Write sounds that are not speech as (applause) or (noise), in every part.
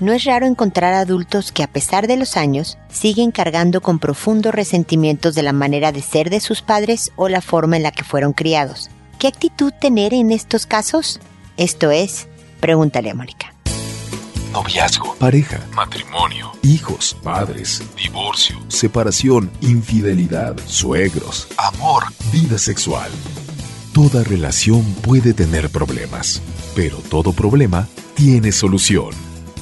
no es raro encontrar adultos que a pesar de los años siguen cargando con profundos resentimientos de la manera de ser de sus padres o la forma en la que fueron criados. ¿Qué actitud tener en estos casos? Esto es, pregúntale a Mónica. Noviazgo, pareja, matrimonio, hijos, padres, divorcio, separación, infidelidad, suegros, amor, vida sexual. Toda relación puede tener problemas, pero todo problema tiene solución.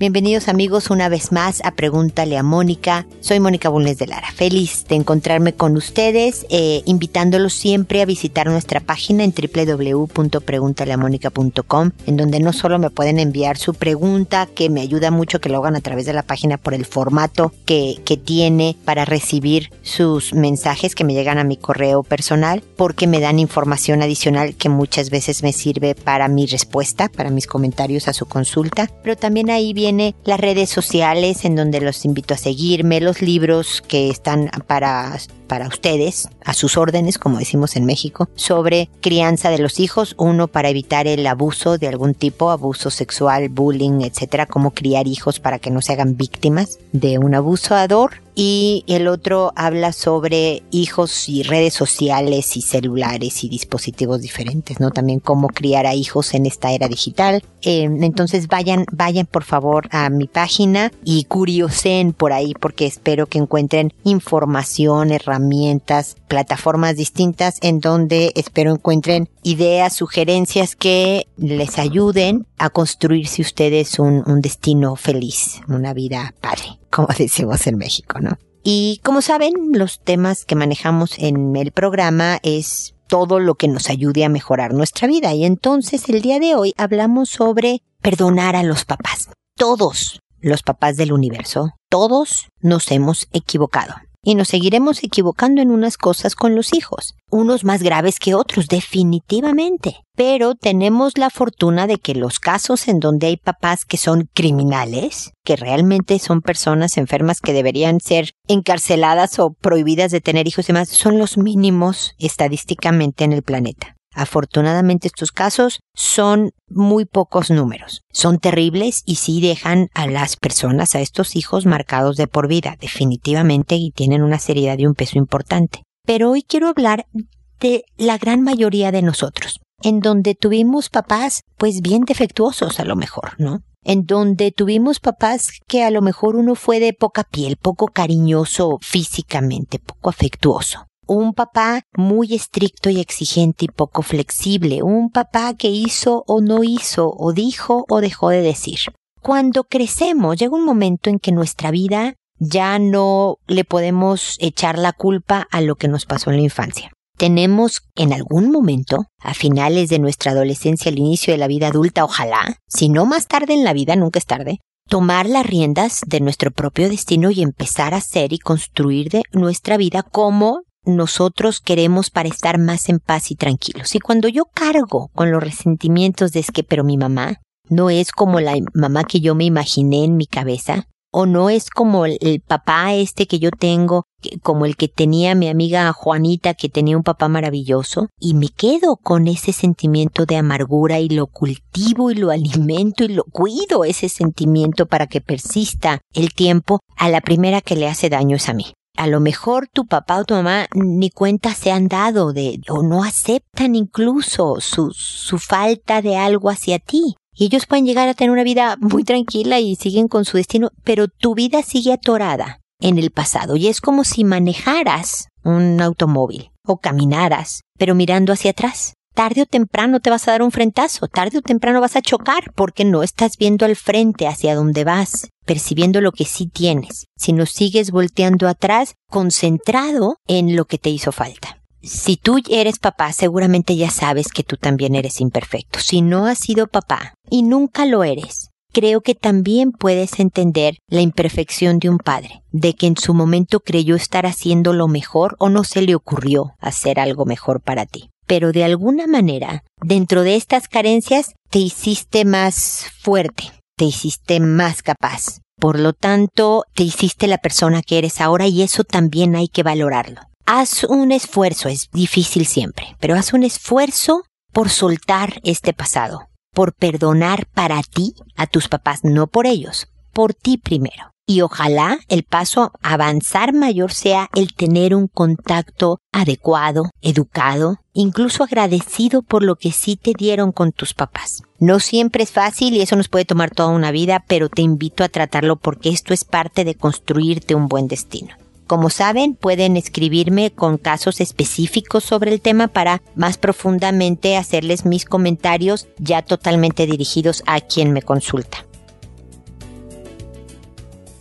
Bienvenidos amigos una vez más a Pregúntale a Mónica. Soy Mónica Bulnes de Lara. Feliz de encontrarme con ustedes, eh, invitándolos siempre a visitar nuestra página en www.preguntaleamónica.com, en donde no solo me pueden enviar su pregunta, que me ayuda mucho que lo hagan a través de la página por el formato que, que tiene para recibir sus mensajes que me llegan a mi correo personal, porque me dan información adicional que muchas veces me sirve para mi respuesta, para mis comentarios a su consulta, pero también ahí viene las redes sociales en donde los invito a seguirme, los libros que están para para ustedes, a sus órdenes, como decimos en México, sobre crianza de los hijos, uno para evitar el abuso de algún tipo, abuso sexual, bullying, etcétera, cómo criar hijos para que no se hagan víctimas de un abusador y el otro habla sobre hijos y redes sociales y celulares y dispositivos diferentes, ¿no? También cómo criar a hijos en esta era digital. Eh, entonces vayan, vayan por favor a mi página y curiosen por ahí porque espero que encuentren información, herramientas, herramientas, plataformas distintas en donde espero encuentren ideas, sugerencias que les ayuden a construirse ustedes un, un destino feliz, una vida padre, (laughs) como decimos en México, ¿no? Y como saben, los temas que manejamos en el programa es todo lo que nos ayude a mejorar nuestra vida. Y entonces el día de hoy hablamos sobre perdonar a los papás. Todos los papás del universo, todos nos hemos equivocado y nos seguiremos equivocando en unas cosas con los hijos, unos más graves que otros, definitivamente. Pero tenemos la fortuna de que los casos en donde hay papás que son criminales, que realmente son personas enfermas que deberían ser encarceladas o prohibidas de tener hijos y demás, son los mínimos estadísticamente en el planeta. Afortunadamente estos casos son muy pocos números. Son terribles y sí dejan a las personas, a estos hijos marcados de por vida, definitivamente, y tienen una seriedad y un peso importante. Pero hoy quiero hablar de la gran mayoría de nosotros, en donde tuvimos papás pues bien defectuosos a lo mejor, ¿no? En donde tuvimos papás que a lo mejor uno fue de poca piel, poco cariñoso físicamente, poco afectuoso un papá muy estricto y exigente y poco flexible, un papá que hizo o no hizo, o dijo o dejó de decir. Cuando crecemos llega un momento en que nuestra vida ya no le podemos echar la culpa a lo que nos pasó en la infancia. Tenemos en algún momento, a finales de nuestra adolescencia, al inicio de la vida adulta, ojalá, si no más tarde en la vida, nunca es tarde, tomar las riendas de nuestro propio destino y empezar a hacer y construir de nuestra vida como nosotros queremos para estar más en paz y tranquilos. Y cuando yo cargo con los resentimientos de es que, pero mi mamá no es como la mamá que yo me imaginé en mi cabeza, o no es como el, papá este que yo tengo, como el que tenía mi amiga Juanita que tenía un papá maravilloso, y me quedo con ese sentimiento de amargura y lo cultivo y lo alimento y lo cuido ese sentimiento para que persista el tiempo, a la primera que le hace daño es a mí a lo mejor tu papá o tu mamá ni cuenta se han dado de, o no aceptan incluso su, su falta de algo hacia ti. Y ellos pueden llegar a tener una vida muy tranquila y siguen con su destino, pero tu vida sigue atorada en el pasado. Y es como si manejaras un automóvil o caminaras, pero mirando hacia atrás tarde o temprano te vas a dar un frentazo, tarde o temprano vas a chocar porque no estás viendo al frente hacia donde vas, percibiendo lo que sí tienes, sino sigues volteando atrás concentrado en lo que te hizo falta. Si tú eres papá, seguramente ya sabes que tú también eres imperfecto. Si no has sido papá y nunca lo eres, creo que también puedes entender la imperfección de un padre, de que en su momento creyó estar haciendo lo mejor o no se le ocurrió hacer algo mejor para ti pero de alguna manera, dentro de estas carencias, te hiciste más fuerte, te hiciste más capaz. Por lo tanto, te hiciste la persona que eres ahora y eso también hay que valorarlo. Haz un esfuerzo, es difícil siempre, pero haz un esfuerzo por soltar este pasado, por perdonar para ti a tus papás, no por ellos, por ti primero. Y ojalá el paso a avanzar mayor sea el tener un contacto adecuado, educado, incluso agradecido por lo que sí te dieron con tus papás. No siempre es fácil y eso nos puede tomar toda una vida, pero te invito a tratarlo porque esto es parte de construirte un buen destino. Como saben, pueden escribirme con casos específicos sobre el tema para más profundamente hacerles mis comentarios ya totalmente dirigidos a quien me consulta.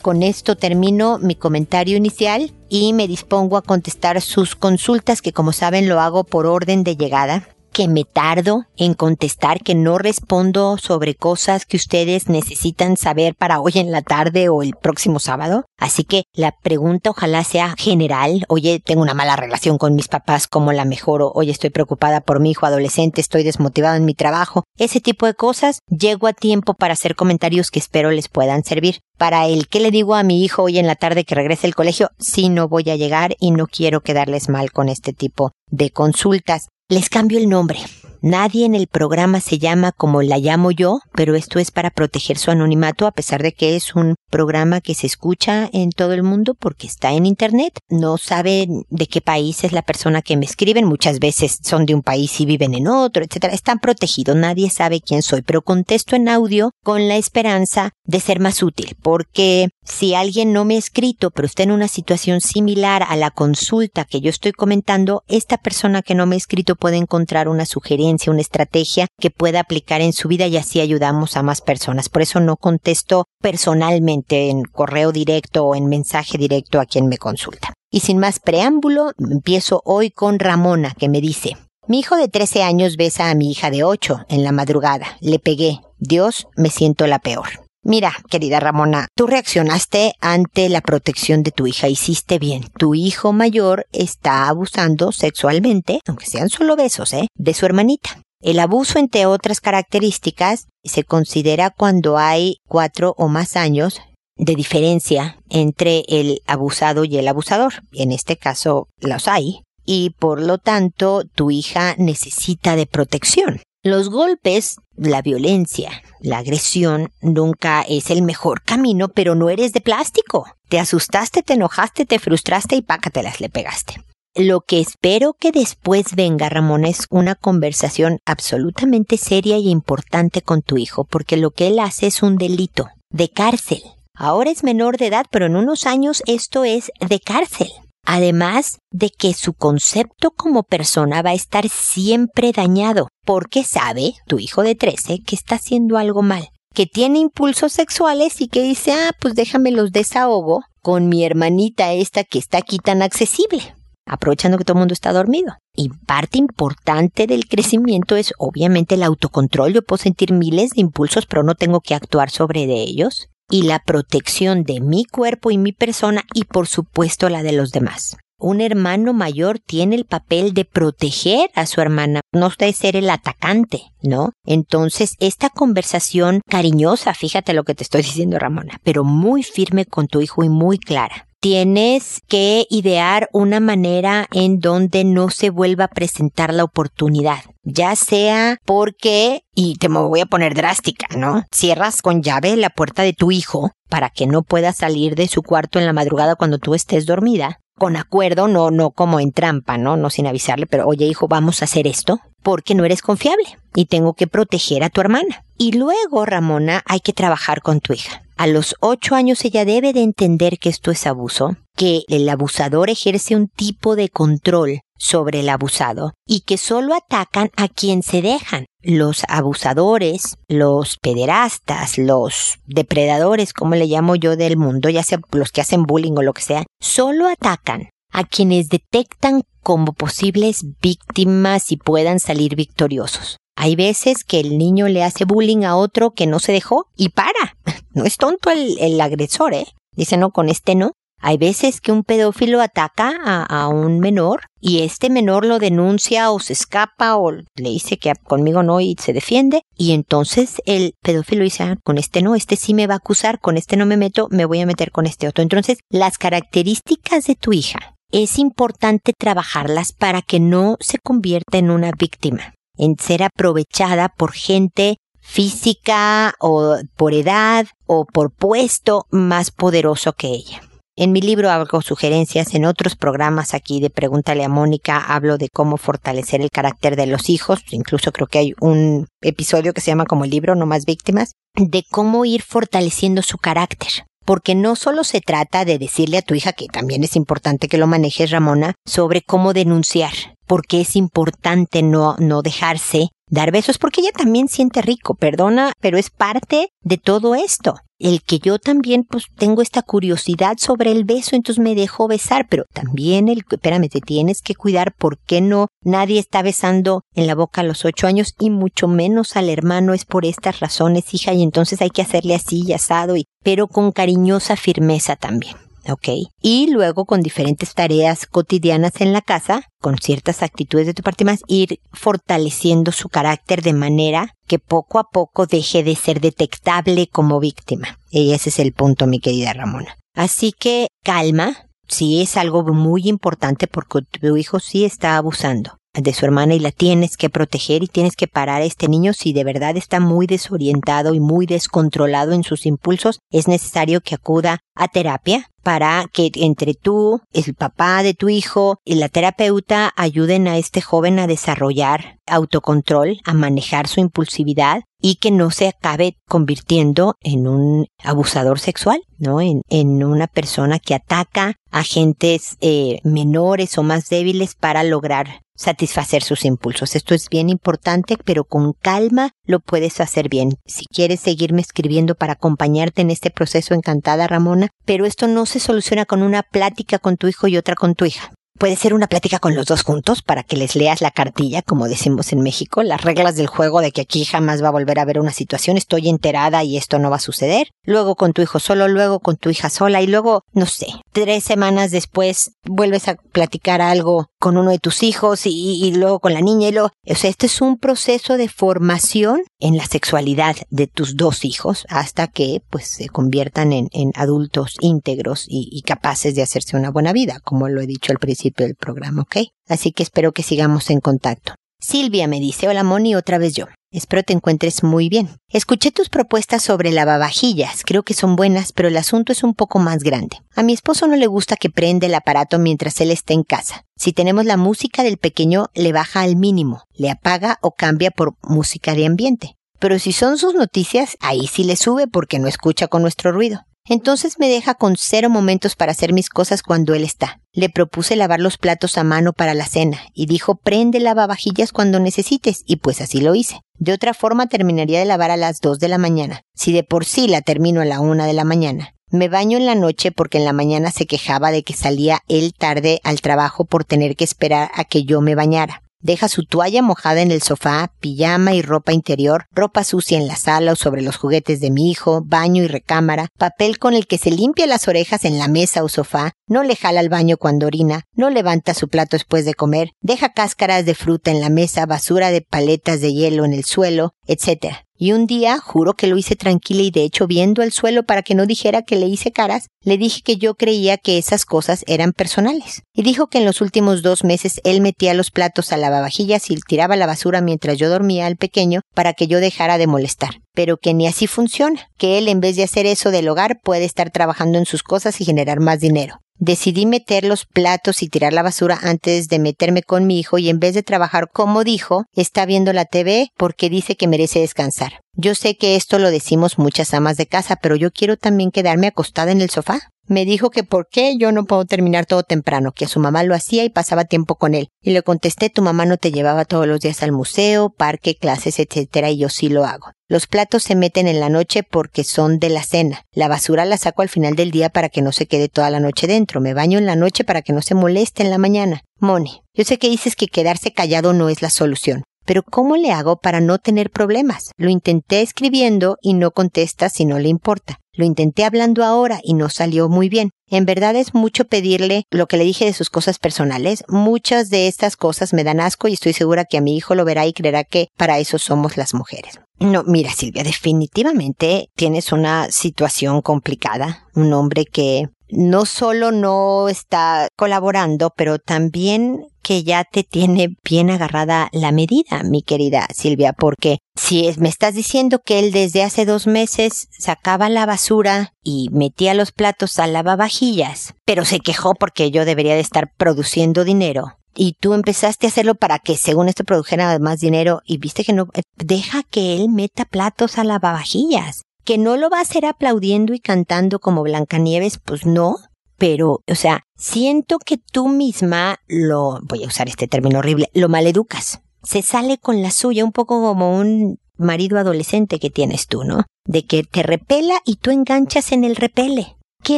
Con esto termino mi comentario inicial y me dispongo a contestar sus consultas que como saben lo hago por orden de llegada que me tardo en contestar, que no respondo sobre cosas que ustedes necesitan saber para hoy en la tarde o el próximo sábado. Así que la pregunta ojalá sea general. Oye, tengo una mala relación con mis papás, ¿cómo la mejoro? Oye, estoy preocupada por mi hijo adolescente, estoy desmotivado en mi trabajo. Ese tipo de cosas, llego a tiempo para hacer comentarios que espero les puedan servir. Para el que le digo a mi hijo hoy en la tarde que regrese al colegio, sí no voy a llegar y no quiero quedarles mal con este tipo de consultas. Les cambio el nombre. Nadie en el programa se llama como la llamo yo, pero esto es para proteger su anonimato a pesar de que es un programa que se escucha en todo el mundo porque está en Internet. No saben de qué país es la persona que me escriben. Muchas veces son de un país y viven en otro, etcétera. Están protegidos. Nadie sabe quién soy, pero contesto en audio con la esperanza de ser más útil porque si alguien no me ha escrito, pero está en una situación similar a la consulta que yo estoy comentando, esta persona que no me ha escrito puede encontrar una sugerencia una estrategia que pueda aplicar en su vida y así ayudamos a más personas. Por eso no contesto personalmente en correo directo o en mensaje directo a quien me consulta. Y sin más preámbulo, empiezo hoy con Ramona, que me dice, mi hijo de 13 años besa a mi hija de 8 en la madrugada. Le pegué. Dios, me siento la peor. Mira, querida Ramona, tú reaccionaste ante la protección de tu hija, hiciste bien. Tu hijo mayor está abusando sexualmente, aunque sean solo besos, ¿eh? de su hermanita. El abuso, entre otras características, se considera cuando hay cuatro o más años de diferencia entre el abusado y el abusador. En este caso los hay. Y por lo tanto, tu hija necesita de protección. Los golpes, la violencia, la agresión nunca es el mejor camino, pero no eres de plástico. Te asustaste, te enojaste, te frustraste y pácatelas le pegaste. Lo que espero que después venga, Ramón, es una conversación absolutamente seria y importante con tu hijo, porque lo que él hace es un delito de cárcel. Ahora es menor de edad, pero en unos años esto es de cárcel. Además de que su concepto como persona va a estar siempre dañado, porque sabe, tu hijo de 13, que está haciendo algo mal, que tiene impulsos sexuales y que dice, ah, pues déjame los desahogo con mi hermanita esta que está aquí tan accesible, aprovechando que todo el mundo está dormido. Y parte importante del crecimiento es obviamente el autocontrol. Yo puedo sentir miles de impulsos, pero no tengo que actuar sobre de ellos y la protección de mi cuerpo y mi persona y por supuesto la de los demás. Un hermano mayor tiene el papel de proteger a su hermana, no de ser el atacante, ¿no? Entonces, esta conversación cariñosa, fíjate lo que te estoy diciendo, Ramona, pero muy firme con tu hijo y muy clara tienes que idear una manera en donde no se vuelva a presentar la oportunidad. Ya sea porque, y te voy a poner drástica, ¿no? Cierras con llave la puerta de tu hijo para que no pueda salir de su cuarto en la madrugada cuando tú estés dormida. Con acuerdo, no, no como en trampa, ¿no? No sin avisarle, pero oye hijo, vamos a hacer esto porque no eres confiable y tengo que proteger a tu hermana. Y luego, Ramona, hay que trabajar con tu hija. A los ocho años ella debe de entender que esto es abuso, que el abusador ejerce un tipo de control sobre el abusado y que solo atacan a quien se dejan. Los abusadores, los pederastas, los depredadores, como le llamo yo del mundo, ya sea los que hacen bullying o lo que sea, solo atacan a quienes detectan como posibles víctimas y puedan salir victoriosos. Hay veces que el niño le hace bullying a otro que no se dejó y para. (laughs) No es tonto el, agresor, ¿eh? Dice, no, con este no. Hay veces que un pedófilo ataca a, un menor y este menor lo denuncia o se escapa o le dice que conmigo no y se defiende y entonces el pedófilo dice ah, con este no, este sí me va a acusar, con este no me meto, me voy a meter con este otro. Entonces las características de tu hija es importante trabajarlas para que no se convierta en una víctima, en ser aprovechada por gente física o por edad o por puesto más poderoso que ella. En mi libro hago sugerencias, en otros programas aquí de Pregúntale a Mónica hablo de cómo fortalecer el carácter de los hijos, incluso creo que hay un episodio que se llama como el libro No más víctimas, de cómo ir fortaleciendo su carácter. Porque no solo se trata de decirle a tu hija, que también es importante que lo manejes, Ramona, sobre cómo denunciar, porque es importante no, no dejarse dar besos porque ella también siente rico, perdona, pero es parte de todo esto. El que yo también pues tengo esta curiosidad sobre el beso, entonces me dejo besar, pero también el, espérame, te tienes que cuidar, ¿por qué no? Nadie está besando en la boca a los ocho años y mucho menos al hermano es por estas razones, hija, y entonces hay que hacerle así y asado y, pero con cariñosa firmeza también. ¿Ok? Y luego con diferentes tareas cotidianas en la casa, con ciertas actitudes de tu parte más, ir fortaleciendo su carácter de manera que poco a poco deje de ser detectable como víctima. Y ese es el punto, mi querida Ramona. Así que calma, sí es algo muy importante porque tu hijo sí está abusando de su hermana y la tienes que proteger y tienes que parar a este niño si de verdad está muy desorientado y muy descontrolado en sus impulsos, es necesario que acuda a terapia para que entre tú, el papá de tu hijo y la terapeuta ayuden a este joven a desarrollar autocontrol, a manejar su impulsividad y que no se acabe convirtiendo en un abusador sexual, ¿no? En, en una persona que ataca a gentes eh, menores o más débiles para lograr satisfacer sus impulsos. Esto es bien importante, pero con calma lo puedes hacer bien. Si quieres seguirme escribiendo para acompañarte en este proceso, encantada Ramona, pero esto no se soluciona con una plática con tu hijo y otra con tu hija. Puede ser una plática con los dos juntos para que les leas la cartilla, como decimos en México, las reglas del juego de que aquí jamás va a volver a haber una situación, estoy enterada y esto no va a suceder. Luego con tu hijo solo, luego con tu hija sola y luego, no sé, tres semanas después vuelves a platicar algo con uno de tus hijos y, luego con la niña y luego, o sea, este es un proceso de formación en la sexualidad de tus dos hijos hasta que pues se conviertan en, adultos íntegros y, y capaces de hacerse una buena vida, como lo he dicho al principio del programa, ¿ok? Así que espero que sigamos en contacto. Silvia me dice, hola Moni, otra vez yo. Espero te encuentres muy bien. Escuché tus propuestas sobre lavavajillas, creo que son buenas, pero el asunto es un poco más grande. A mi esposo no le gusta que prenda el aparato mientras él está en casa. Si tenemos la música del pequeño, le baja al mínimo, le apaga o cambia por música de ambiente. Pero si son sus noticias, ahí sí le sube porque no escucha con nuestro ruido. Entonces me deja con cero momentos para hacer mis cosas cuando él está. Le propuse lavar los platos a mano para la cena y dijo prende lavavajillas cuando necesites y pues así lo hice. De otra forma terminaría de lavar a las dos de la mañana, si de por sí la termino a la una de la mañana. Me baño en la noche porque en la mañana se quejaba de que salía él tarde al trabajo por tener que esperar a que yo me bañara. Deja su toalla mojada en el sofá, pijama y ropa interior, ropa sucia en la sala o sobre los juguetes de mi hijo, baño y recámara, papel con el que se limpia las orejas en la mesa o sofá, no le jala al baño cuando orina, no levanta su plato después de comer, deja cáscaras de fruta en la mesa, basura de paletas de hielo en el suelo, etc. Y un día, juro que lo hice tranquila y de hecho viendo el suelo para que no dijera que le hice caras, le dije que yo creía que esas cosas eran personales. Y dijo que en los últimos dos meses él metía los platos a lavavajillas y tiraba la basura mientras yo dormía al pequeño para que yo dejara de molestar. Pero que ni así funciona, que él en vez de hacer eso del hogar puede estar trabajando en sus cosas y generar más dinero. Decidí meter los platos y tirar la basura antes de meterme con mi hijo y en vez de trabajar como dijo, está viendo la TV porque dice que merece descansar. Yo sé que esto lo decimos muchas amas de casa, pero yo quiero también quedarme acostada en el sofá. Me dijo que por qué yo no puedo terminar todo temprano, que su mamá lo hacía y pasaba tiempo con él. Y le contesté, tu mamá no te llevaba todos los días al museo, parque, clases, etcétera, y yo sí lo hago. Los platos se meten en la noche porque son de la cena. La basura la saco al final del día para que no se quede toda la noche dentro. Me baño en la noche para que no se moleste en la mañana. Moni, yo sé que dices que quedarse callado no es la solución, pero ¿cómo le hago para no tener problemas? Lo intenté escribiendo y no contesta si no le importa. Lo intenté hablando ahora y no salió muy bien. En verdad es mucho pedirle lo que le dije de sus cosas personales. Muchas de estas cosas me dan asco y estoy segura que a mi hijo lo verá y creerá que para eso somos las mujeres. No, mira Silvia, definitivamente tienes una situación complicada. Un hombre que no solo no está colaborando, pero también que ya te tiene bien agarrada la medida, mi querida Silvia, porque si me estás diciendo que él desde hace dos meses sacaba la basura y metía los platos a lavavajillas, pero se quejó porque yo debería de estar produciendo dinero, y tú empezaste a hacerlo para que según esto produjera más dinero y viste que no, eh, deja que él meta platos a lavavajillas. Que no lo va a hacer aplaudiendo y cantando como Blancanieves, pues no, pero, o sea, siento que tú misma lo, voy a usar este término horrible, lo maleducas. Se sale con la suya un poco como un marido adolescente que tienes tú, ¿no? De que te repela y tú enganchas en el repele. Que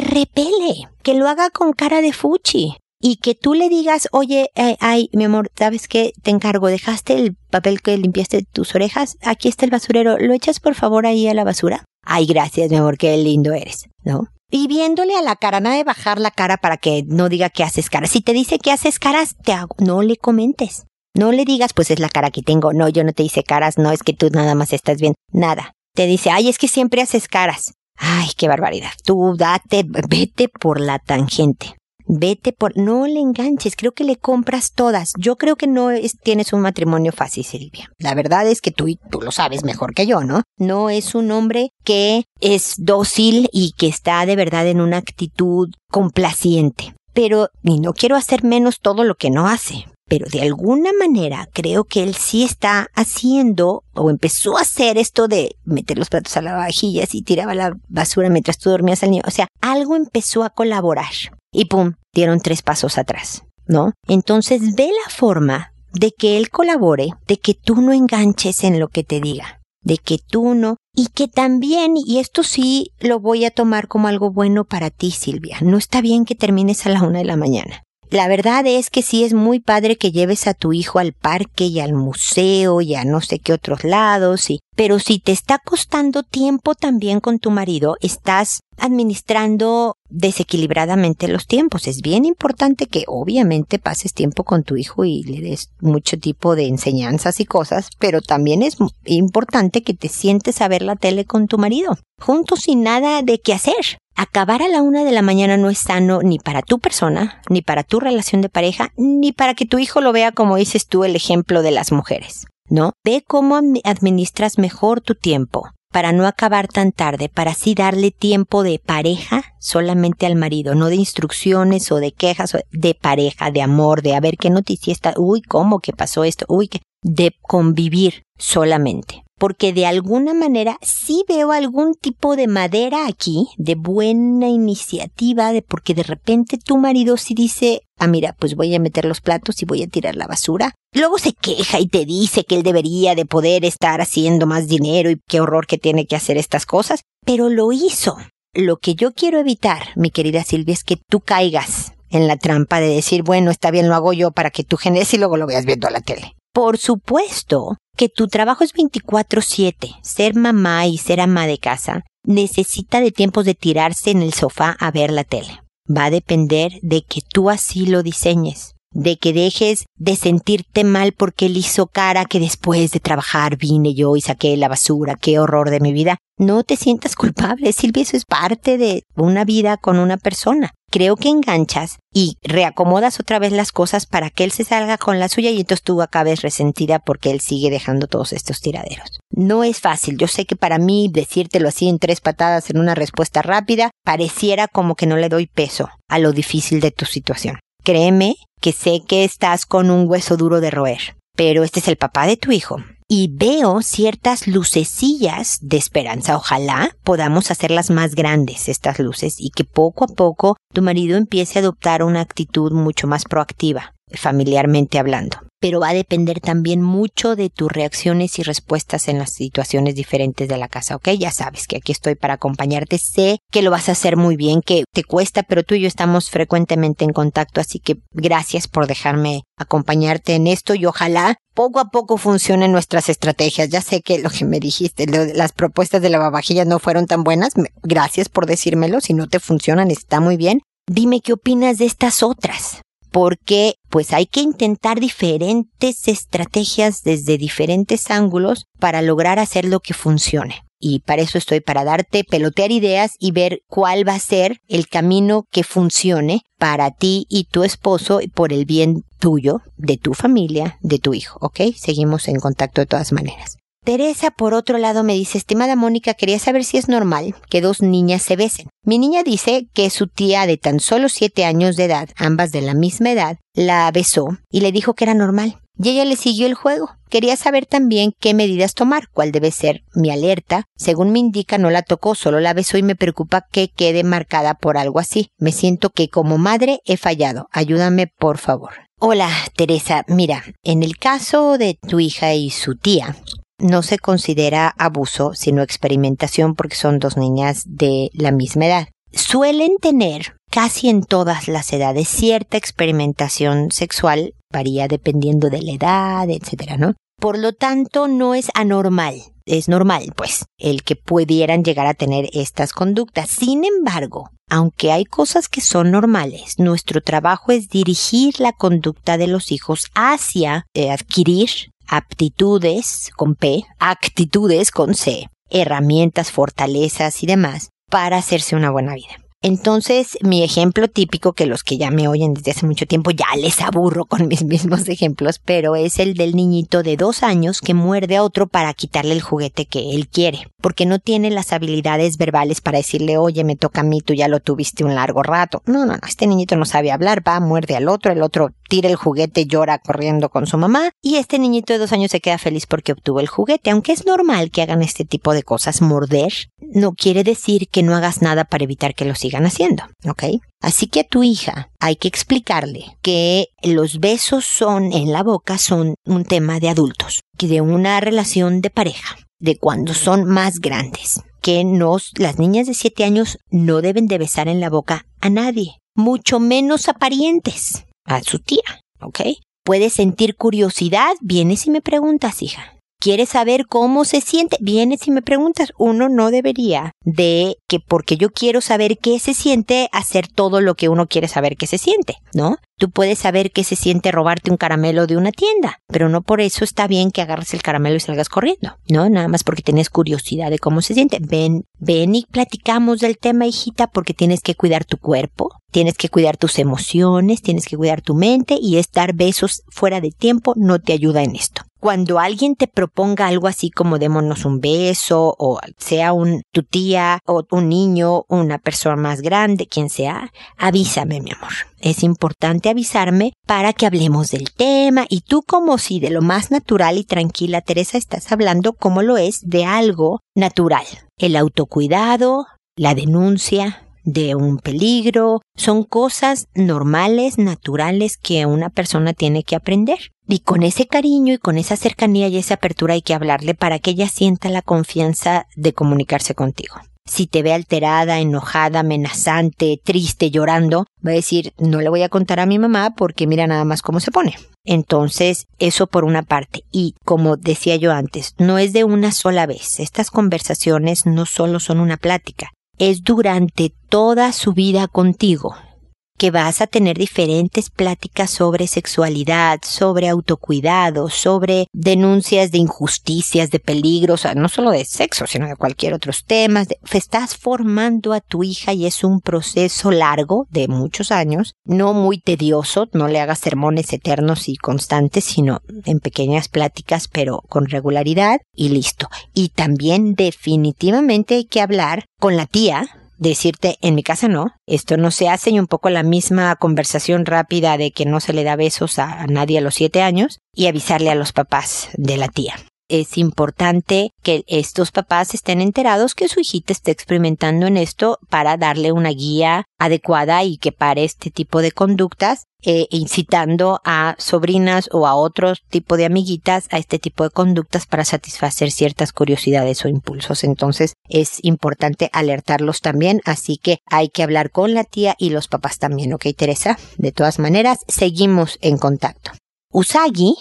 repele, que lo haga con cara de fuchi. Y que tú le digas, oye, eh, ay, mi amor, ¿sabes qué? Te encargo, dejaste el papel que limpiaste tus orejas, aquí está el basurero, ¿lo echas por favor ahí a la basura? Ay, gracias, mi amor, qué lindo eres, ¿no? Y viéndole a la cara, nada de bajar la cara para que no diga que haces caras. Si te dice que haces caras, te hago, no le comentes. No le digas, pues es la cara que tengo. No, yo no te hice caras, no es que tú nada más estás bien. Nada. Te dice, ay, es que siempre haces caras. Ay, qué barbaridad. Tú date, vete por la tangente. Vete por, no le enganches, creo que le compras todas. Yo creo que no es, tienes un matrimonio fácil, Silvia. La verdad es que tú, tú lo sabes mejor que yo, ¿no? No es un hombre que es dócil y que está de verdad en una actitud complaciente. Pero, y no quiero hacer menos todo lo que no hace, pero de alguna manera creo que él sí está haciendo o empezó a hacer esto de meter los platos a la vajillas y tiraba la basura mientras tú dormías al niño. O sea, algo empezó a colaborar y pum, dieron tres pasos atrás, ¿no? Entonces ve la forma de que él colabore, de que tú no enganches en lo que te diga, de que tú no, y que también, y esto sí lo voy a tomar como algo bueno para ti, Silvia, no está bien que termines a la una de la mañana. La verdad es que sí es muy padre que lleves a tu hijo al parque y al museo y a no sé qué otros lados, y, pero si te está costando tiempo también con tu marido, estás administrando desequilibradamente los tiempos. Es bien importante que obviamente pases tiempo con tu hijo y le des mucho tipo de enseñanzas y cosas, pero también es importante que te sientes a ver la tele con tu marido, juntos sin nada de qué hacer. Acabar a la una de la mañana no es sano ni para tu persona, ni para tu relación de pareja, ni para que tu hijo lo vea como dices tú el ejemplo de las mujeres. ¿No? Ve cómo administras mejor tu tiempo para no acabar tan tarde, para así darle tiempo de pareja solamente al marido, no de instrucciones o de quejas, de pareja, de amor, de a ver qué noticia está, uy, cómo que pasó esto, uy, que de convivir solamente. Porque de alguna manera sí veo algún tipo de madera aquí, de buena iniciativa, de porque de repente tu marido sí dice, ah, mira, pues voy a meter los platos y voy a tirar la basura. Luego se queja y te dice que él debería de poder estar haciendo más dinero y qué horror que tiene que hacer estas cosas, pero lo hizo. Lo que yo quiero evitar, mi querida Silvia, es que tú caigas en la trampa de decir, bueno, está bien, lo hago yo para que tú generes y luego lo veas viendo a la tele. Por supuesto que tu trabajo es 24/7. Ser mamá y ser ama de casa necesita de tiempos de tirarse en el sofá a ver la tele. Va a depender de que tú así lo diseñes, de que dejes de sentirte mal porque él hizo cara que después de trabajar vine yo y saqué la basura, qué horror de mi vida. No te sientas culpable, Silvia, eso es parte de una vida con una persona creo que enganchas y reacomodas otra vez las cosas para que él se salga con la suya y entonces tú acabes resentida porque él sigue dejando todos estos tiraderos. No es fácil, yo sé que para mí decírtelo así en tres patadas en una respuesta rápida pareciera como que no le doy peso a lo difícil de tu situación. Créeme que sé que estás con un hueso duro de roer, pero este es el papá de tu hijo y veo ciertas lucecillas de esperanza. Ojalá podamos hacerlas más grandes, estas luces, y que poco a poco tu marido empiece a adoptar una actitud mucho más proactiva, familiarmente hablando. Pero va a depender también mucho de tus reacciones y respuestas en las situaciones diferentes de la casa, ¿ok? Ya sabes que aquí estoy para acompañarte, sé que lo vas a hacer muy bien, que te cuesta, pero tú y yo estamos frecuentemente en contacto, así que gracias por dejarme acompañarte en esto y ojalá poco a poco funcionen nuestras estrategias. Ya sé que lo que me dijiste, las propuestas de lavavajillas no fueron tan buenas, gracias por decírmelo, si no te funcionan está muy bien. Dime qué opinas de estas otras porque pues hay que intentar diferentes estrategias desde diferentes ángulos para lograr hacer lo que funcione. Y para eso estoy, para darte, pelotear ideas y ver cuál va a ser el camino que funcione para ti y tu esposo por el bien tuyo, de tu familia, de tu hijo, ¿ok? Seguimos en contacto de todas maneras. Teresa, por otro lado, me dice, estimada Mónica, quería saber si es normal que dos niñas se besen. Mi niña dice que su tía de tan solo siete años de edad, ambas de la misma edad, la besó y le dijo que era normal. Y ella le siguió el juego. Quería saber también qué medidas tomar, cuál debe ser mi alerta. Según me indica, no la tocó, solo la besó y me preocupa que quede marcada por algo así. Me siento que como madre he fallado. Ayúdame, por favor. Hola, Teresa. Mira, en el caso de tu hija y su tía, no se considera abuso, sino experimentación porque son dos niñas de la misma edad. Suelen tener casi en todas las edades cierta experimentación sexual, varía dependiendo de la edad, etcétera, ¿no? Por lo tanto, no es anormal, es normal, pues, el que pudieran llegar a tener estas conductas. Sin embargo, aunque hay cosas que son normales, nuestro trabajo es dirigir la conducta de los hijos hacia eh, adquirir aptitudes con P, actitudes con C, herramientas, fortalezas y demás para hacerse una buena vida. Entonces, mi ejemplo típico, que los que ya me oyen desde hace mucho tiempo ya les aburro con mis (laughs) mismos ejemplos, pero es el del niñito de dos años que muerde a otro para quitarle el juguete que él quiere, porque no tiene las habilidades verbales para decirle, oye, me toca a mí, tú ya lo tuviste un largo rato. No, no, no, este niñito no sabe hablar, va, muerde al otro, el otro tira el juguete, llora corriendo con su mamá, y este niñito de dos años se queda feliz porque obtuvo el juguete. Aunque es normal que hagan este tipo de cosas, morder, no quiere decir que no hagas nada para evitar que lo sigan haciendo, ¿ok? Así que a tu hija hay que explicarle que los besos son en la boca son un tema de adultos, de una relación de pareja, de cuando son más grandes, que nos, las niñas de 7 años no deben de besar en la boca a nadie, mucho menos a parientes a su tía, ¿ok? Puedes sentir curiosidad, vienes y me preguntas, hija. ¿Quieres saber cómo se siente? Vienes y me preguntas. Uno no debería de que porque yo quiero saber qué se siente, hacer todo lo que uno quiere saber qué se siente, ¿no? Tú puedes saber qué se siente robarte un caramelo de una tienda, pero no por eso está bien que agarres el caramelo y salgas corriendo, ¿no? Nada más porque tienes curiosidad de cómo se siente. Ven, ven y platicamos del tema, hijita, porque tienes que cuidar tu cuerpo, tienes que cuidar tus emociones, tienes que cuidar tu mente y estar besos fuera de tiempo no te ayuda en esto cuando alguien te proponga algo así como démonos un beso, o sea un, tu tía, o un niño, una persona más grande, quien sea, avísame, mi amor. Es importante avisarme para que hablemos del tema y tú como si de lo más natural y tranquila, Teresa, estás hablando como lo es de algo natural. El autocuidado, la denuncia, de un peligro, son cosas normales, naturales que una persona tiene que aprender. Y con ese cariño y con esa cercanía y esa apertura hay que hablarle para que ella sienta la confianza de comunicarse contigo. Si te ve alterada, enojada, amenazante, triste, llorando, va a decir, no le voy a contar a mi mamá porque mira nada más cómo se pone. Entonces, eso por una parte. Y como decía yo antes, no es de una sola vez. Estas conversaciones no solo son una plática, es durante toda su vida contigo que vas a tener diferentes pláticas sobre sexualidad, sobre autocuidado, sobre denuncias de injusticias, de peligros, no solo de sexo, sino de cualquier otros temas. Estás formando a tu hija y es un proceso largo de muchos años, no muy tedioso, no le hagas sermones eternos y constantes, sino en pequeñas pláticas, pero con regularidad y listo. Y también definitivamente hay que hablar con la tía, decirte, en mi casa no, esto no se hace y un poco la misma conversación rápida de que no se le da besos a, nadie a los siete años y avisarle a los papás de la tía. Es importante que estos papás estén enterados que su hijita está experimentando en esto para darle una guía adecuada y que pare este tipo de conductas, eh, incitando a sobrinas o a otro tipo de amiguitas a este tipo de conductas para satisfacer ciertas curiosidades o impulsos. Entonces es importante alertarlos también, así que hay que hablar con la tía y los papás también, ¿ok, Teresa? De todas maneras, seguimos en contacto. Usagi,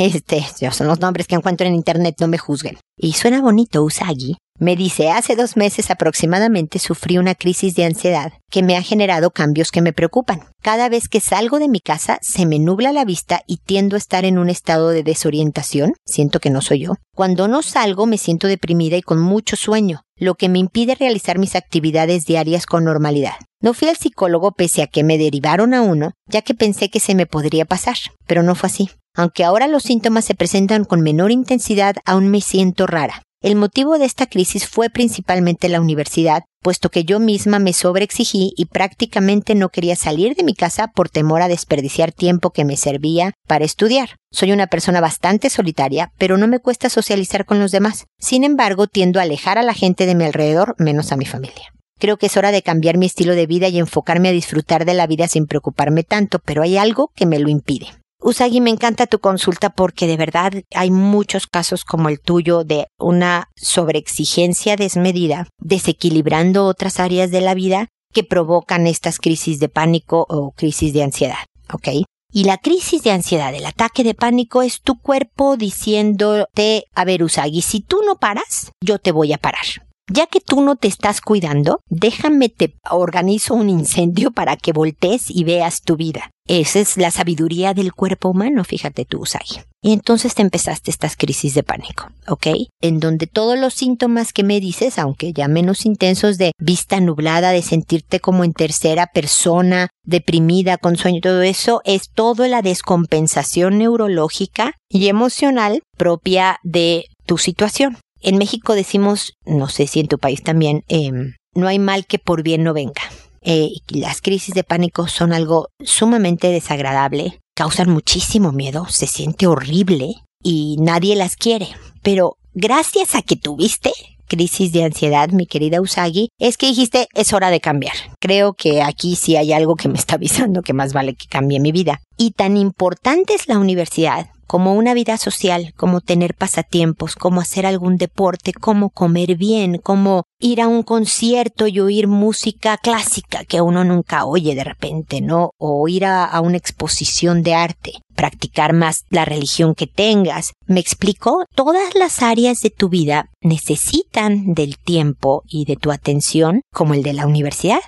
este, son los nombres que encuentro en internet, no me juzguen. Y suena bonito Usagi. Me dice, hace dos meses aproximadamente sufrí una crisis de ansiedad que me ha generado cambios que me preocupan. Cada vez que salgo de mi casa se me nubla la vista y tiendo a estar en un estado de desorientación. Siento que no soy yo. Cuando no salgo me siento deprimida y con mucho sueño, lo que me impide realizar mis actividades diarias con normalidad. No fui al psicólogo pese a que me derivaron a uno, ya que pensé que se me podría pasar, pero no fue así. Aunque ahora los síntomas se presentan con menor intensidad, aún me siento rara. El motivo de esta crisis fue principalmente la universidad, puesto que yo misma me sobreexigí y prácticamente no quería salir de mi casa por temor a desperdiciar tiempo que me servía para estudiar. Soy una persona bastante solitaria, pero no me cuesta socializar con los demás. Sin embargo, tiendo a alejar a la gente de mi alrededor, menos a mi familia. Creo que es hora de cambiar mi estilo de vida y enfocarme a disfrutar de la vida sin preocuparme tanto, pero hay algo que me lo impide. Usagi, me encanta tu consulta porque de verdad hay muchos casos como el tuyo de una sobreexigencia desmedida, desequilibrando otras áreas de la vida que provocan estas crisis de pánico o crisis de ansiedad, ¿ok? Y la crisis de ansiedad, el ataque de pánico es tu cuerpo diciéndote, a ver Usagi, si tú no paras, yo te voy a parar. Ya que tú no te estás cuidando, déjame te organizo un incendio para que voltees y veas tu vida. Esa es la sabiduría del cuerpo humano, fíjate tú, Usagi. Y entonces te empezaste estas crisis de pánico, ¿ok? En donde todos los síntomas que me dices, aunque ya menos intensos de vista nublada, de sentirte como en tercera persona, deprimida, con sueño, todo eso, es toda la descompensación neurológica y emocional propia de tu situación. En México decimos, no sé si en tu país también, eh, no hay mal que por bien no venga. Eh, las crisis de pánico son algo sumamente desagradable, causan muchísimo miedo, se siente horrible y nadie las quiere. Pero gracias a que tuviste crisis de ansiedad, mi querida Usagi, es que dijiste es hora de cambiar. Creo que aquí sí hay algo que me está avisando que más vale que cambie mi vida. Y tan importante es la universidad como una vida social, como tener pasatiempos, como hacer algún deporte, como comer bien, como ir a un concierto y oír música clásica que uno nunca oye de repente, ¿no? O ir a, una exposición de arte, practicar más la religión que tengas. ¿Me explico? Todas las áreas de tu vida necesitan del tiempo y de tu atención como el de la universidad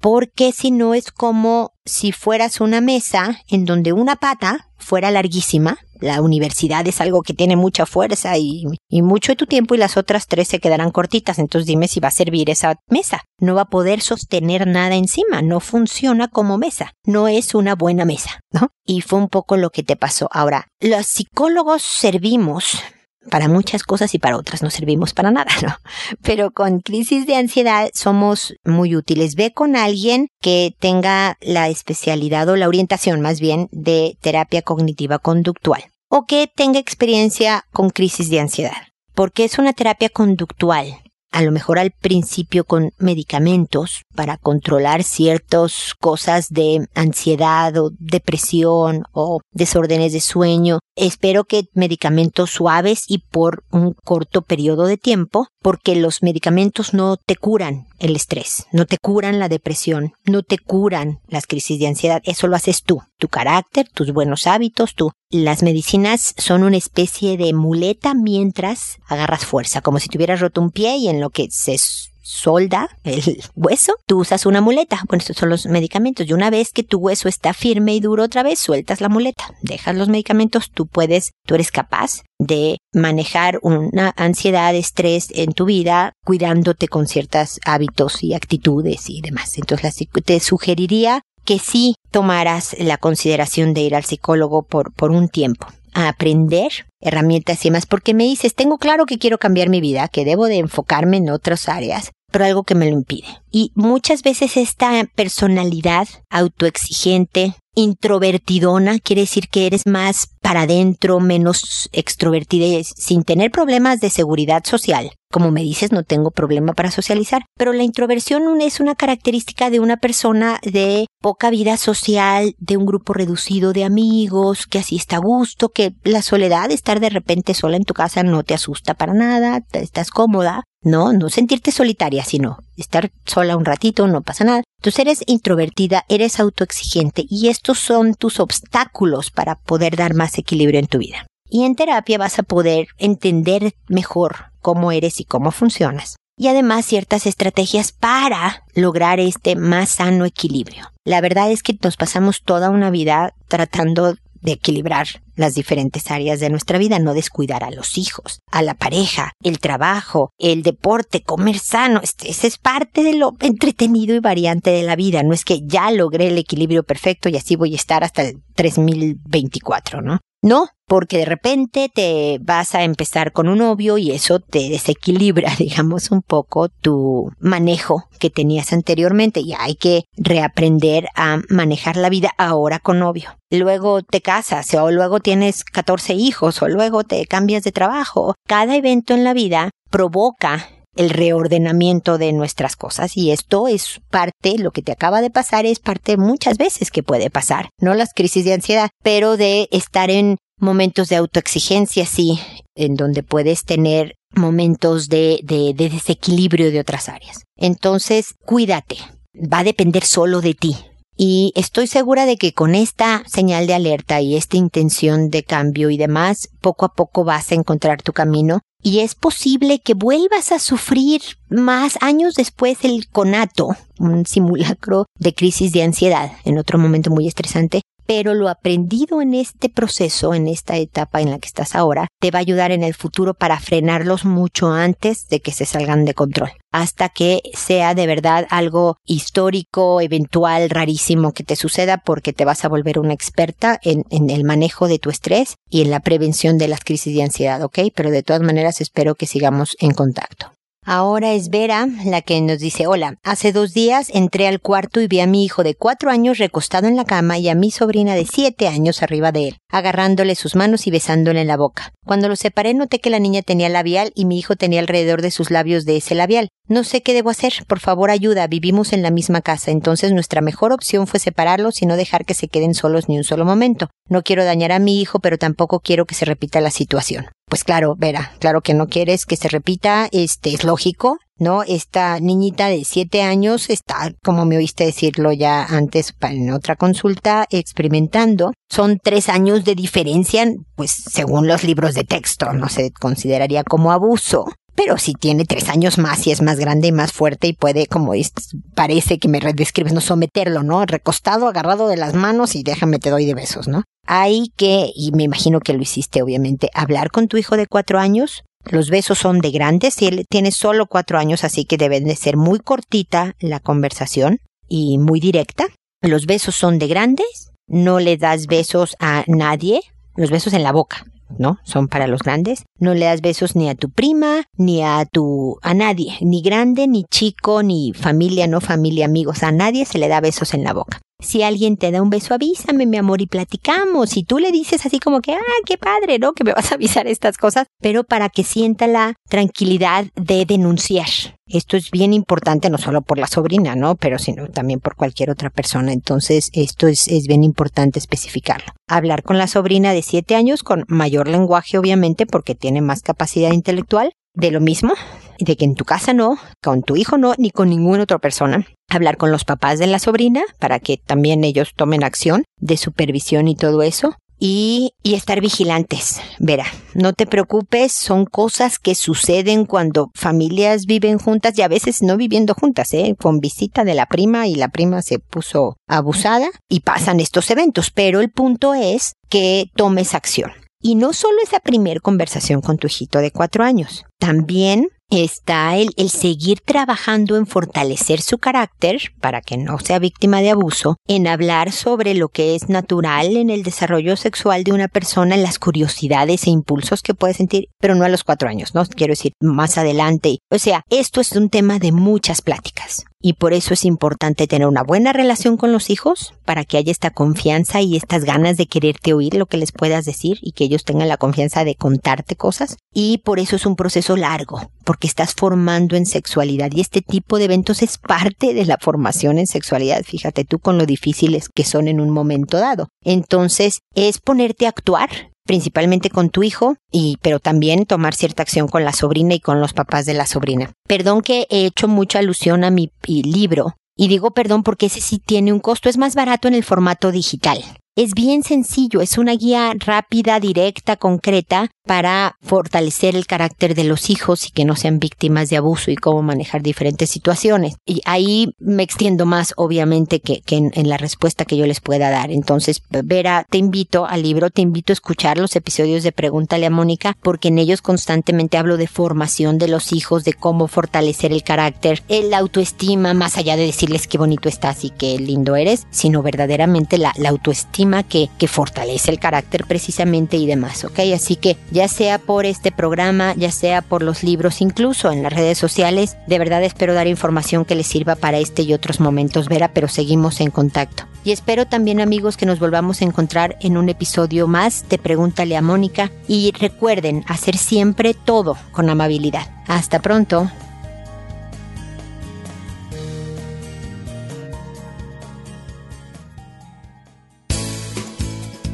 porque si no es como si fueras una mesa en donde una pata fuera larguísima la universidad es algo que tiene mucha fuerza y, mucho de tu tiempo y las otras tres se quedarán cortitas. Entonces dime si va a servir esa mesa. No va a poder sostener nada encima. No funciona como mesa. No es una buena mesa, ¿no? Y fue un poco lo que te pasó. Ahora, los psicólogos servimos para muchas cosas y para otras no servimos para nada, ¿no? (laughs) Pero con crisis de ansiedad somos muy útiles. Ve con alguien que tenga la especialidad o la orientación más bien de terapia cognitiva conductual o que tenga experiencia con crisis de ansiedad, porque es una terapia conductual a lo mejor al principio con medicamentos para controlar ciertas cosas de ansiedad o depresión o desórdenes de sueño. Espero que medicamentos suaves y por un corto periodo de tiempo, porque los medicamentos no te curan el estrés, no te curan la depresión, no te curan las crisis de ansiedad, eso lo haces tú, tu carácter, tus buenos hábitos, tú. Las medicinas son una especie de muleta mientras agarras fuerza, como si tuvieras roto un pie y en lo que se solda el hueso, tú usas una muleta. Bueno, estos son los medicamentos. Y una vez que tu hueso está firme y duro otra vez, sueltas la muleta, dejas los medicamentos, tú puedes, tú eres capaz de manejar una ansiedad, estrés en tu vida, cuidándote con ciertos hábitos y actitudes y demás. Entonces, te sugeriría que sí tomaras la consideración de ir al psicólogo por, por un tiempo a aprender herramientas y más, porque me dices, tengo claro que quiero cambiar mi vida, que debo de enfocarme en otras áreas, pero algo que me lo impide. Y muchas veces esta personalidad autoexigente, introvertidona, quiere decir que eres más para adentro, menos extrovertida, sin tener problemas de seguridad social. Como me dices, no tengo problema para socializar, pero la introversión es una característica de una persona de poca vida social, de un grupo reducido de amigos, que así está a gusto, que la soledad, estar de repente sola en tu casa no te asusta para nada, estás cómoda, no, no sentirte solitaria, sino estar sola un ratito, no pasa nada. Entonces eres introvertida, eres autoexigente y estos son tus obstáculos para poder dar más equilibrio en tu vida. Y en terapia vas a poder entender mejor cómo eres y cómo funcionas. Y además ciertas estrategias para lograr este más sano equilibrio. La verdad es que nos pasamos toda una vida tratando de equilibrar las diferentes áreas de nuestra vida, no descuidar a los hijos, a la pareja, el trabajo, el deporte, comer sano. Este, ese es parte de lo entretenido y variante de la vida. No es que ya logré el equilibrio perfecto y así voy a estar hasta el 3024, ¿no? No, porque de repente te vas a empezar con un novio y eso te desequilibra, (laughs) digamos, un poco tu manejo que tenías anteriormente y hay que reaprender a manejar la vida ahora con novio. Luego te casas o luego tienes 14 hijos o luego te cambias de trabajo. Cada evento en la vida provoca el reordenamiento de nuestras cosas. Y esto es parte, lo que te acaba de pasar es parte muchas veces que puede pasar, no las crisis de ansiedad, pero de estar en momentos de autoexigencia, sí, en donde puedes tener momentos de, de, de desequilibrio de otras áreas. Entonces, cuídate, va a depender solo de ti, y estoy segura de que con esta señal de alerta y esta intención de cambio y demás, poco a poco vas a encontrar tu camino y es posible que vuelvas a sufrir más años después el conato, un simulacro de crisis de ansiedad, en otro momento muy estresante, pero lo aprendido en este proceso, en esta etapa en la que estás ahora, te va a ayudar en el futuro para frenarlos mucho antes de que se salgan de control, hasta que sea de verdad algo histórico, eventual, rarísimo que te suceda porque te vas a volver una experta en, el manejo de tu estrés y en la prevención de las crisis de ansiedad, ¿ok? Pero de todas maneras espero que sigamos en contacto. Ahora es Vera la que nos dice, hola, hace dos días entré al cuarto y vi a mi hijo de cuatro años recostado en la cama y a mi sobrina de siete años arriba de él, agarrándole sus manos y besándole en la boca. Cuando lo separé noté que la niña tenía labial y mi hijo tenía alrededor de sus labios de ese labial. No sé qué debo hacer, por favor ayuda, vivimos en la misma casa, entonces nuestra mejor opción fue separarlos y no dejar que se queden solos ni un solo momento. No quiero dañar a mi hijo, pero tampoco quiero que se repita la situación. Pues claro, Vera, claro que no quieres que se repita, este es lógico, ¿no? Esta niñita de siete años está, como me oíste decirlo ya antes en otra consulta, experimentando. Son tres años de diferencia, pues según los libros de texto, no se consideraría como abuso pero si tiene tres años más y es más grande y más fuerte y puede, como parece que me describes, no someterlo, ¿no? Recostado, agarrado de las manos y déjame te doy de besos, ¿no? Hay que, y me imagino que lo hiciste obviamente, hablar con tu hijo de cuatro años. Los besos son de grandes y él tiene solo cuatro años, así que deben de ser muy cortita la conversación y muy directa. Los besos son de grandes, no le das besos a nadie, los besos en la boca, ¿no? Son para los grandes. No le das besos ni a tu prima, ni a tu, a nadie, ni grande, ni chico, ni familia, no familia, amigos, a nadie se le da besos en la boca. Si alguien te da un beso, avísame, mi amor, y platicamos. Y tú le dices así como que, ah, qué padre, ¿no? Que me vas a avisar estas cosas, pero para que sienta la tranquilidad de denunciar. Esto es bien importante, no solo por la sobrina, ¿no? Pero sino también por cualquier otra persona. Entonces, esto es, es bien importante especificarlo. Hablar con la sobrina de siete años con mayor lenguaje, obviamente, porque tiene más capacidad intelectual, de lo mismo, de que en tu casa no, con tu hijo no, ni con ninguna otra persona. Hablar con los papás de la sobrina para que también ellos tomen acción de supervisión y todo eso. Y, y estar vigilantes. Verá, no te preocupes, son cosas que suceden cuando familias viven juntas y a veces no viviendo juntas, ¿eh? Con visita de la prima y la prima se puso abusada y pasan estos eventos. Pero el punto es que tomes acción Y no solo es la primera conversación con tu hijito de cuatro años, también está el, el, seguir trabajando en fortalecer su carácter para que no sea víctima de abuso, en hablar sobre lo que es natural en el desarrollo sexual de una persona, las curiosidades e impulsos que puede sentir, pero no a los cuatro años, ¿no? Quiero decir, más adelante. O sea, esto es un tema de muchas pláticas. Y por eso es importante tener una buena relación con los hijos para que haya esta confianza y estas ganas de quererte oír lo que les puedas decir y que ellos tengan la confianza de contarte cosas. Y por eso es un proceso largo, porque estás formando en sexualidad y este tipo de eventos es parte de la formación en sexualidad. Fíjate tú con lo difíciles que son en un momento dado. Entonces es ponerte a actuar principalmente con tu hijo, y pero también tomar cierta acción con la sobrina y con los papás de la sobrina. Perdón que he hecho mucha alusión a mi libro, y digo perdón porque ese sí tiene un costo, es más barato en el formato digital. Es bien sencillo, es una guía rápida, directa, concreta para fortalecer el carácter de los hijos y que no sean víctimas de abuso y cómo manejar diferentes situaciones. Y ahí me extiendo más, obviamente, que, en, la respuesta que yo les pueda dar. Entonces, Vera, te invito al libro, te invito a escuchar los episodios de Pregúntale a Mónica, porque en ellos constantemente hablo de formación de los hijos, de cómo fortalecer el carácter, el autoestima, más allá de decirles qué bonito estás y qué lindo eres, sino verdaderamente la, que fortalece el carácter precisamente y demás, ¿ok? Así que ya sea por este programa, ya sea por los libros, incluso en las redes sociales. De verdad espero dar información que les sirva para este y otros momentos, Vera, pero seguimos en contacto. Y espero también amigos que nos volvamos a encontrar en un episodio más de Pregúntale a Mónica y recuerden hacer siempre todo con amabilidad. Hasta pronto.